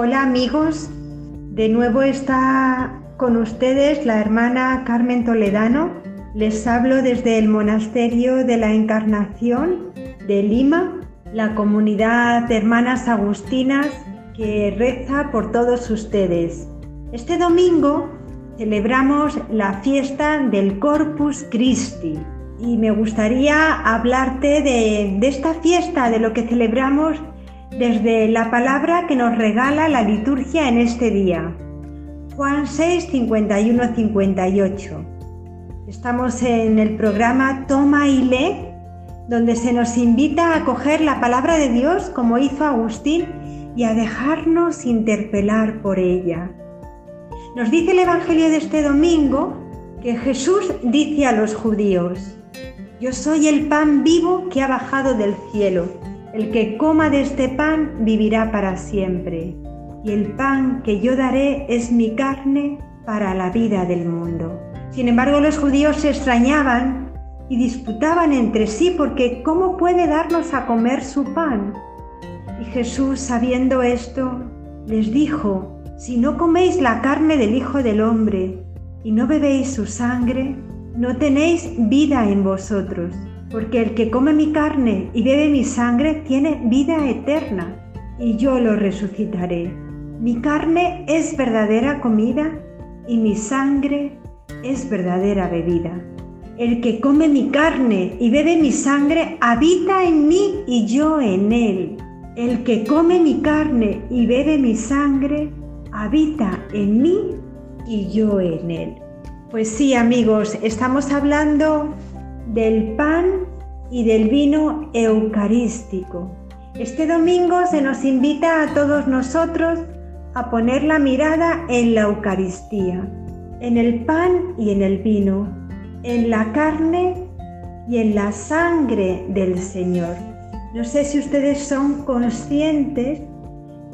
Hola amigos, de nuevo está con ustedes la hermana Carmen Toledano. Les hablo desde el Monasterio de la Encarnación de Lima, la comunidad de hermanas agustinas que reza por todos ustedes. Este domingo celebramos la fiesta del Corpus Christi y me gustaría hablarte de, de esta fiesta, de lo que celebramos desde la palabra que nos regala la liturgia en este día. Juan 6, 51, 58. Estamos en el programa Toma y lee, donde se nos invita a coger la palabra de Dios como hizo Agustín y a dejarnos interpelar por ella. Nos dice el Evangelio de este domingo que Jesús dice a los judíos, yo soy el pan vivo que ha bajado del cielo. El que coma de este pan vivirá para siempre, y el pan que yo daré es mi carne para la vida del mundo. Sin embargo, los judíos se extrañaban y disputaban entre sí porque ¿cómo puede darnos a comer su pan? Y Jesús, sabiendo esto, les dijo, si no coméis la carne del Hijo del Hombre y no bebéis su sangre, no tenéis vida en vosotros porque el que come mi carne y bebe mi sangre tiene vida eterna, y yo lo resucitaré. Mi carne es verdadera comida y mi sangre es verdadera bebida. El que come mi carne y bebe mi sangre habita en mí y yo en él. El que come mi carne y bebe mi sangre habita en mí y yo en él. Pues sí, amigos, estamos hablando del pan y del vino eucarístico. Este domingo se nos invita a todos nosotros a poner la mirada en la Eucaristía, en el pan y en el vino, en la carne y en la sangre del Señor. No sé si ustedes son conscientes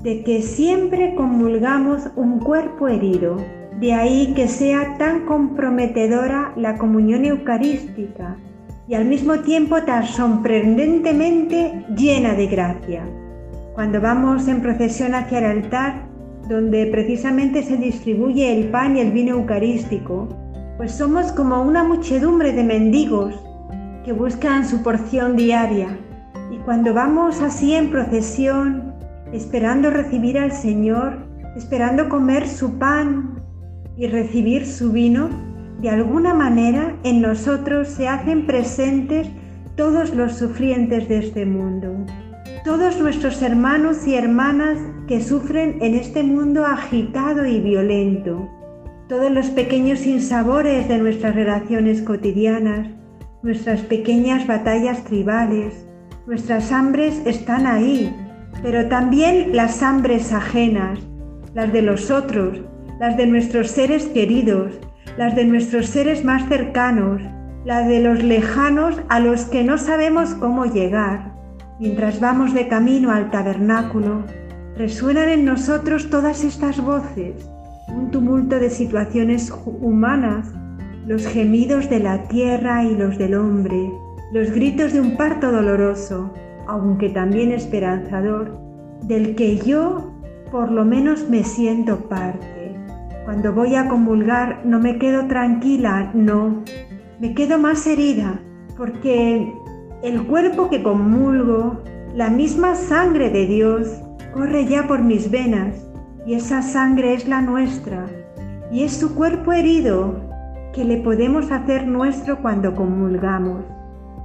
de que siempre comulgamos un cuerpo herido, de ahí que sea tan comprometedora la comunión eucarística y al mismo tiempo tan sorprendentemente llena de gracia. Cuando vamos en procesión hacia el altar, donde precisamente se distribuye el pan y el vino eucarístico, pues somos como una muchedumbre de mendigos que buscan su porción diaria. Y cuando vamos así en procesión, esperando recibir al Señor, esperando comer su pan y recibir su vino, de alguna manera en nosotros se hacen presentes todos los sufrientes de este mundo, todos nuestros hermanos y hermanas que sufren en este mundo agitado y violento, todos los pequeños sinsabores de nuestras relaciones cotidianas, nuestras pequeñas batallas tribales, nuestras hambres están ahí, pero también las hambres ajenas, las de los otros, las de nuestros seres queridos, las de nuestros seres más cercanos, las de los lejanos a los que no sabemos cómo llegar. Mientras vamos de camino al tabernáculo, resuenan en nosotros todas estas voces, un tumulto de situaciones humanas, los gemidos de la tierra y los del hombre, los gritos de un parto doloroso, aunque también esperanzador, del que yo por lo menos me siento parte. Cuando voy a comulgar no me quedo tranquila, no, me quedo más herida, porque el cuerpo que comulgo, la misma sangre de Dios, corre ya por mis venas, y esa sangre es la nuestra, y es su cuerpo herido que le podemos hacer nuestro cuando comulgamos.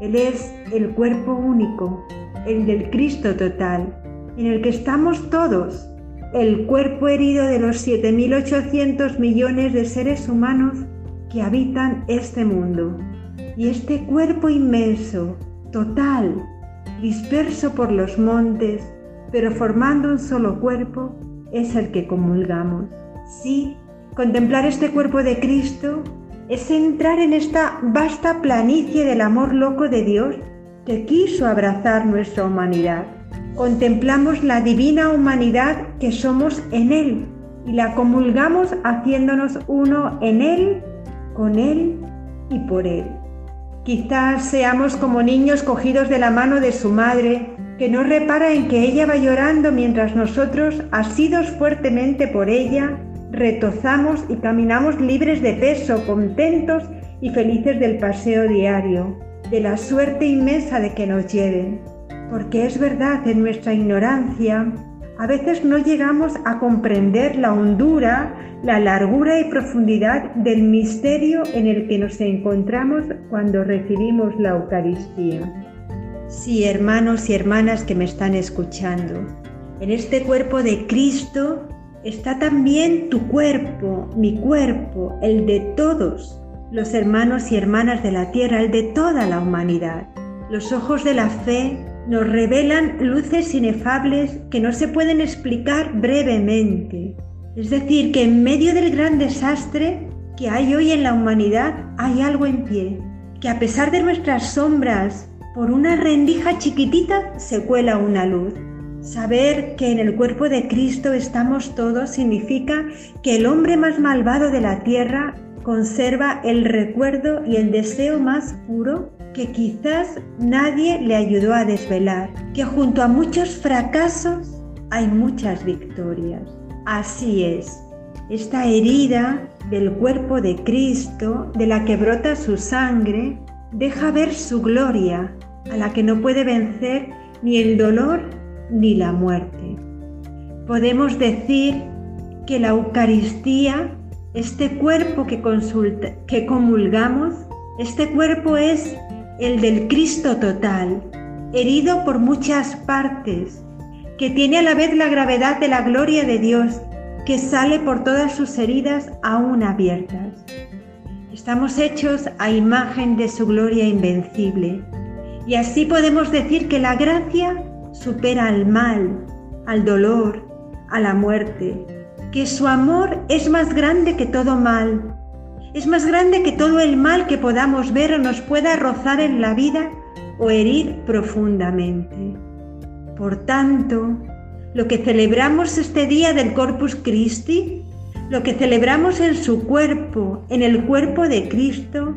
Él es el cuerpo único, el del Cristo total, en el que estamos todos, el cuerpo herido de los 7.800 millones de seres humanos que habitan este mundo. Y este cuerpo inmenso, total, disperso por los montes, pero formando un solo cuerpo, es el que comulgamos. Sí, contemplar este cuerpo de Cristo es entrar en esta vasta planicie del amor loco de Dios que quiso abrazar nuestra humanidad contemplamos la divina humanidad que somos en Él y la comulgamos haciéndonos uno en Él, con Él y por Él. Quizás seamos como niños cogidos de la mano de su madre, que no repara en que ella va llorando mientras nosotros, asidos fuertemente por ella, retozamos y caminamos libres de peso, contentos y felices del paseo diario, de la suerte inmensa de que nos lleven. Porque es verdad, en nuestra ignorancia, a veces no llegamos a comprender la hondura, la largura y profundidad del misterio en el que nos encontramos cuando recibimos la Eucaristía. Sí, hermanos y hermanas que me están escuchando, en este cuerpo de Cristo está también tu cuerpo, mi cuerpo, el de todos los hermanos y hermanas de la tierra, el de toda la humanidad. Los ojos de la fe nos revelan luces inefables que no se pueden explicar brevemente. Es decir, que en medio del gran desastre que hay hoy en la humanidad hay algo en pie, que a pesar de nuestras sombras, por una rendija chiquitita se cuela una luz. Saber que en el cuerpo de Cristo estamos todos significa que el hombre más malvado de la tierra conserva el recuerdo y el deseo más puro que quizás nadie le ayudó a desvelar, que junto a muchos fracasos hay muchas victorias. Así es, esta herida del cuerpo de Cristo, de la que brota su sangre, deja ver su gloria, a la que no puede vencer ni el dolor ni la muerte. Podemos decir que la Eucaristía, este cuerpo que, que comulgamos, este cuerpo es el del Cristo total, herido por muchas partes, que tiene a la vez la gravedad de la gloria de Dios, que sale por todas sus heridas aún abiertas. Estamos hechos a imagen de su gloria invencible, y así podemos decir que la gracia supera al mal, al dolor, a la muerte, que su amor es más grande que todo mal, es más grande que todo el mal que podamos ver o nos pueda rozar en la vida o herir profundamente. Por tanto, lo que celebramos este día del Corpus Christi, lo que celebramos en su cuerpo, en el cuerpo de Cristo,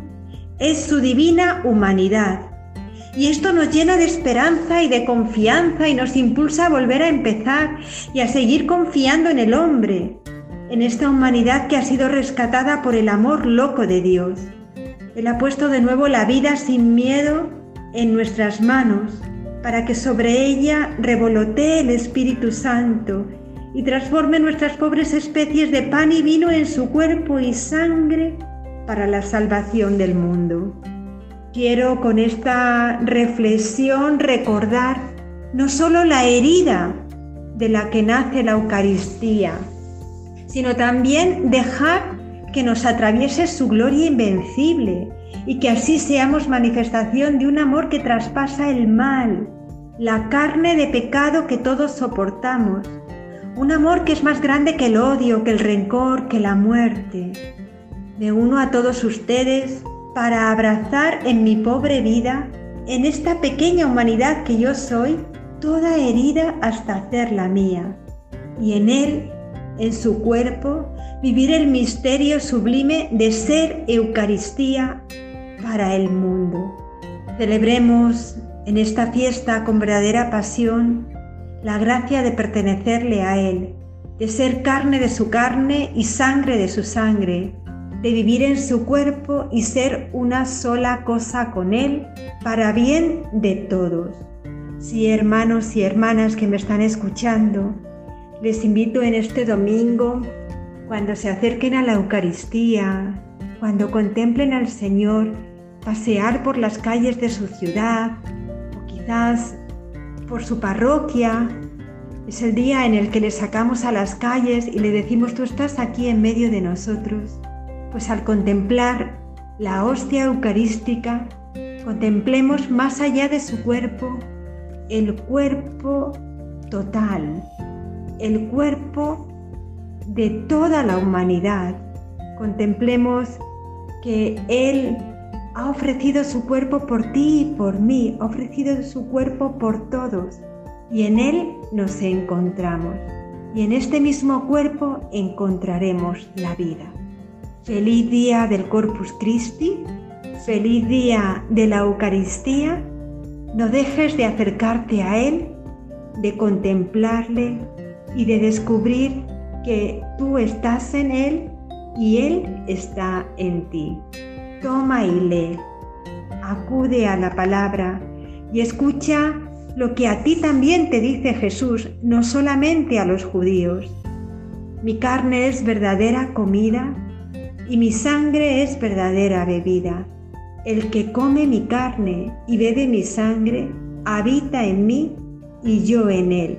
es su divina humanidad. Y esto nos llena de esperanza y de confianza y nos impulsa a volver a empezar y a seguir confiando en el hombre, en esta humanidad que ha sido rescatada por el amor loco de Dios. Él ha puesto de nuevo la vida sin miedo en nuestras manos para que sobre ella revolotee el Espíritu Santo y transforme nuestras pobres especies de pan y vino en su cuerpo y sangre para la salvación del mundo. Quiero con esta reflexión recordar no solo la herida de la que nace la Eucaristía, sino también dejar que nos atraviese su gloria invencible y que así seamos manifestación de un amor que traspasa el mal, la carne de pecado que todos soportamos, un amor que es más grande que el odio, que el rencor, que la muerte. Me uno a todos ustedes para abrazar en mi pobre vida, en esta pequeña humanidad que yo soy, toda herida hasta hacerla mía, y en él en su cuerpo, vivir el misterio sublime de ser Eucaristía para el mundo. Celebremos en esta fiesta con verdadera pasión la gracia de pertenecerle a Él, de ser carne de su carne y sangre de su sangre, de vivir en su cuerpo y ser una sola cosa con Él para bien de todos. Sí, hermanos y hermanas que me están escuchando, les invito en este domingo, cuando se acerquen a la Eucaristía, cuando contemplen al Señor pasear por las calles de su ciudad o quizás por su parroquia, es el día en el que le sacamos a las calles y le decimos, tú estás aquí en medio de nosotros. Pues al contemplar la hostia eucarística, contemplemos más allá de su cuerpo, el cuerpo total, el cuerpo de toda la humanidad. Contemplemos que Él ha ofrecido su cuerpo por ti y por mí, ha ofrecido su cuerpo por todos y en Él nos encontramos. Y en este mismo cuerpo encontraremos la vida. Feliz día del Corpus Christi, Feliz día de la Eucaristía. No dejes de acercarte a Él, de contemplarle y de descubrir que tú estás en Él y Él está en ti. Toma y lee. Acude a la palabra y escucha lo que a ti también te dice Jesús, no solamente a los judíos. Mi carne es verdadera comida y mi sangre es verdadera bebida. El que come mi carne y bebe mi sangre, habita en mí y yo en él.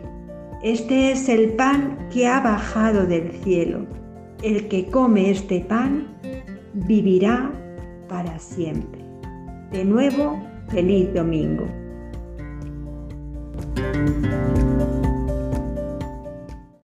Este es el pan que ha bajado del cielo. El que come este pan vivirá para siempre. De nuevo, feliz domingo.